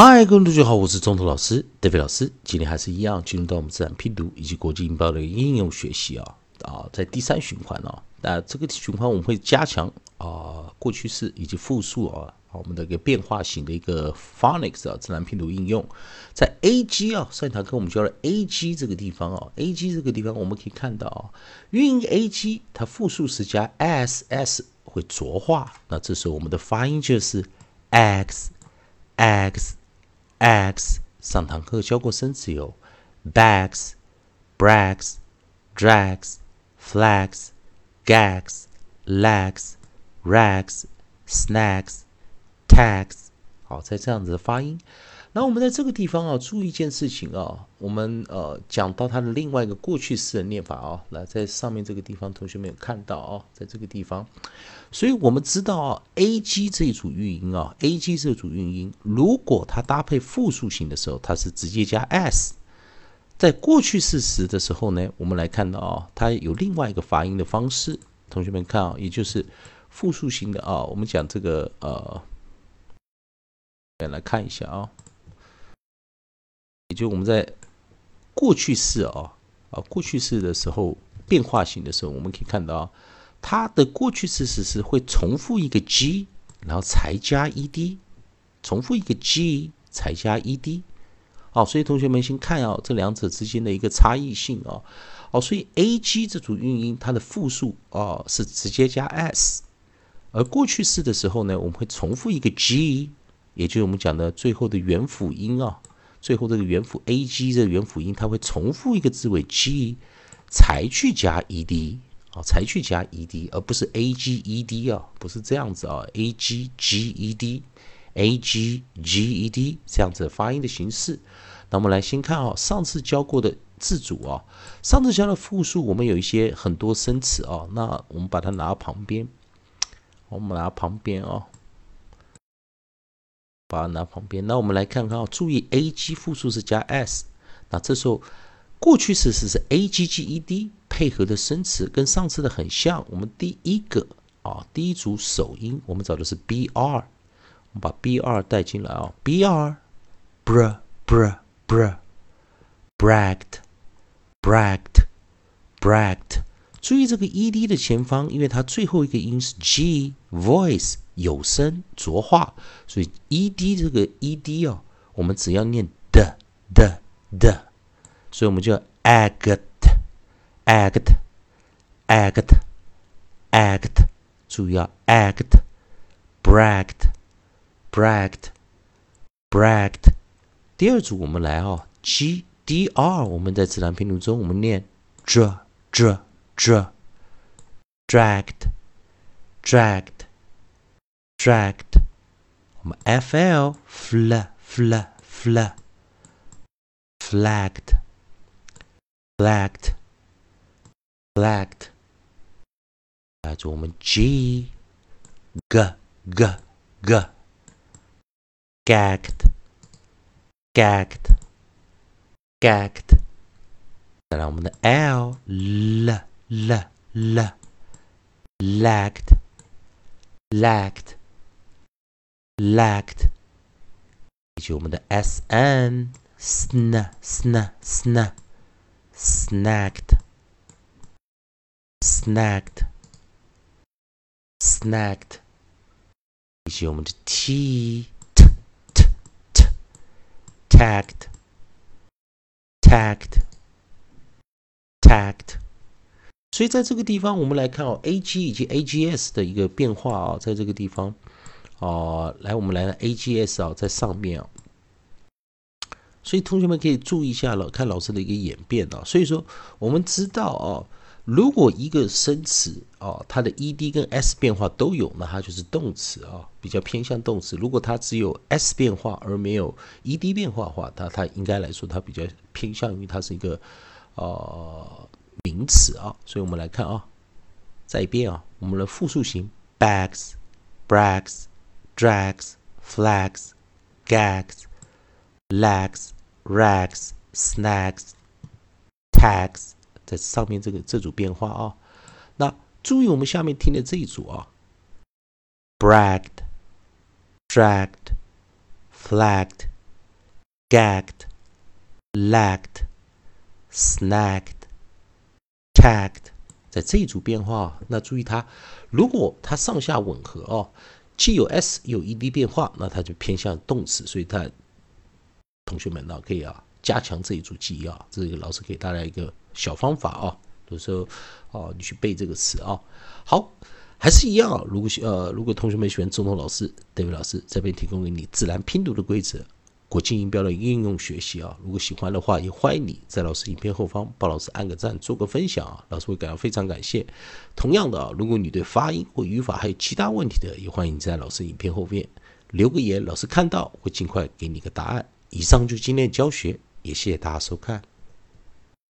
嗨，各位同学好，我是中头老师 David 老师。今天还是一样，进入到我们自然拼读以及国际音标的应用学习啊啊，在第三循环啊，那这个循环我们会加强啊过去式以及复数啊，我们的一个变化型的一个 phonics 啊自然拼读应用。在 A G 啊，上一堂课我们教了 A G 这个地方啊，A G 这个地方我们可以看到啊，韵 A G 它复数时加 s s 会浊化，那这时候我们的发音就是 x x。X 上堂课教过生词有 bags、brags、drags、flags、gags、legs、rags、snags、tags。好，在这样子的发音。 那我们在这个地方啊，注意一件事情啊，我们呃讲到它的另外一个过去式的念法啊，来在上面这个地方，同学们有看到啊，在这个地方，所以我们知道啊，a g 这一组韵音啊，a g 这组韵音，如果它搭配复数型的时候，它是直接加 s，在过去式时的时候呢，我们来看到啊，它有另外一个发音的方式，同学们看啊，也就是复数型的啊，我们讲这个呃，来看一下啊。就我们在过去式啊啊过去式的时候变化型的时候，我们可以看到它的过去式是是会重复一个 g，然后才加 ed，重复一个 g 才加 ed。好，所以同学们先看啊这两者之间的一个差异性啊。哦，所以 ag 这组韵音它的复数哦是直接加 s，而过去式的时候呢，我们会重复一个 g，也就是我们讲的最后的元辅音啊。最后这个元辅 a g 这个元辅音，它会重复一个字尾 g 才去加 e d 啊，才去加 e d，而不是 a g e d 啊，不是这样子啊，a g g e d a g g e d 这样子发音的形式。那我们来先看啊，上次教过的字组啊，上次教的复数，我们有一些很多生词啊，那我们把它拿旁边，我们拿旁边啊。把它拿旁边，那我们来看看啊，注意 a g 复数是加 s，那这时候过去式是是 a g g e d 配合的生词，跟上次的很像。我们第一个啊，第一组首音，我们找的是 b r，我们把 b r 带进来啊，b r，br br br，bragged，bragged，bragged。注意这个 e d 的前方，因为它最后一个音是 g，voice。有声浊化，所以 e d 这个 e d 哦，我们只要念的的的，所以我们就 act act act act，注意啊 act bragged bragged bragged。第二组我们来哦，g d r，我们在自然拼读中我们念 dr dr dr dragged dragged。dragged，我们 f l fl fl fl flagged flagged flagged，来做我们 g g g g gagged gagged gagged，再来我们的 l l l l lagged lagged Lacked 以及我们的 s n sn sn sn snacked snacked snacked，以及我们的 t t t t tagged tagged tagged。所以在这个地方，我们来看哦，a g 以及 a g s 的一个变化啊，在这个地方。哦，来，我们来了 A G S 啊，在上面啊，所以同学们可以注意一下了，看老师的一个演变啊。所以说，我们知道啊，如果一个生词啊，它的 E D 跟 S 变化都有，那它就是动词啊，比较偏向动词。如果它只有 S 变化而没有 E D 变化的话，它它应该来说，它比较偏向于它是一个呃名词啊。所以我们来看啊，再一遍啊，我们的复数型 bags，brags。drags, flags, gags, lags, rags, snags, tags，在上面这个这组变化啊。那注意我们下面听的这一组啊，bragged, dragged, flagged, gagged, lagged, snagged, tagged，在这一组变化，那注意它，如果它上下吻合哦， 既有 s 有 ed 变化，那它就偏向动词，所以它同学们呢可以啊加强这一组记忆啊，这个老师给大家一个小方法啊，有时候啊你去背这个词啊，好。还是一样啊！如果呃，如果同学们喜欢中通老师、戴伟老师这边提供给你自然拼读的规则、国际音标的应用学习啊，如果喜欢的话，也欢迎你在老师影片后方帮老师按个赞，做个分享啊，老师会感到非常感谢。同样的啊，如果你对发音或语法还有其他问题的，也欢迎你在老师影片后面留个言，老师看到会尽快给你个答案。以上就是今天的教学，也谢谢大家收看。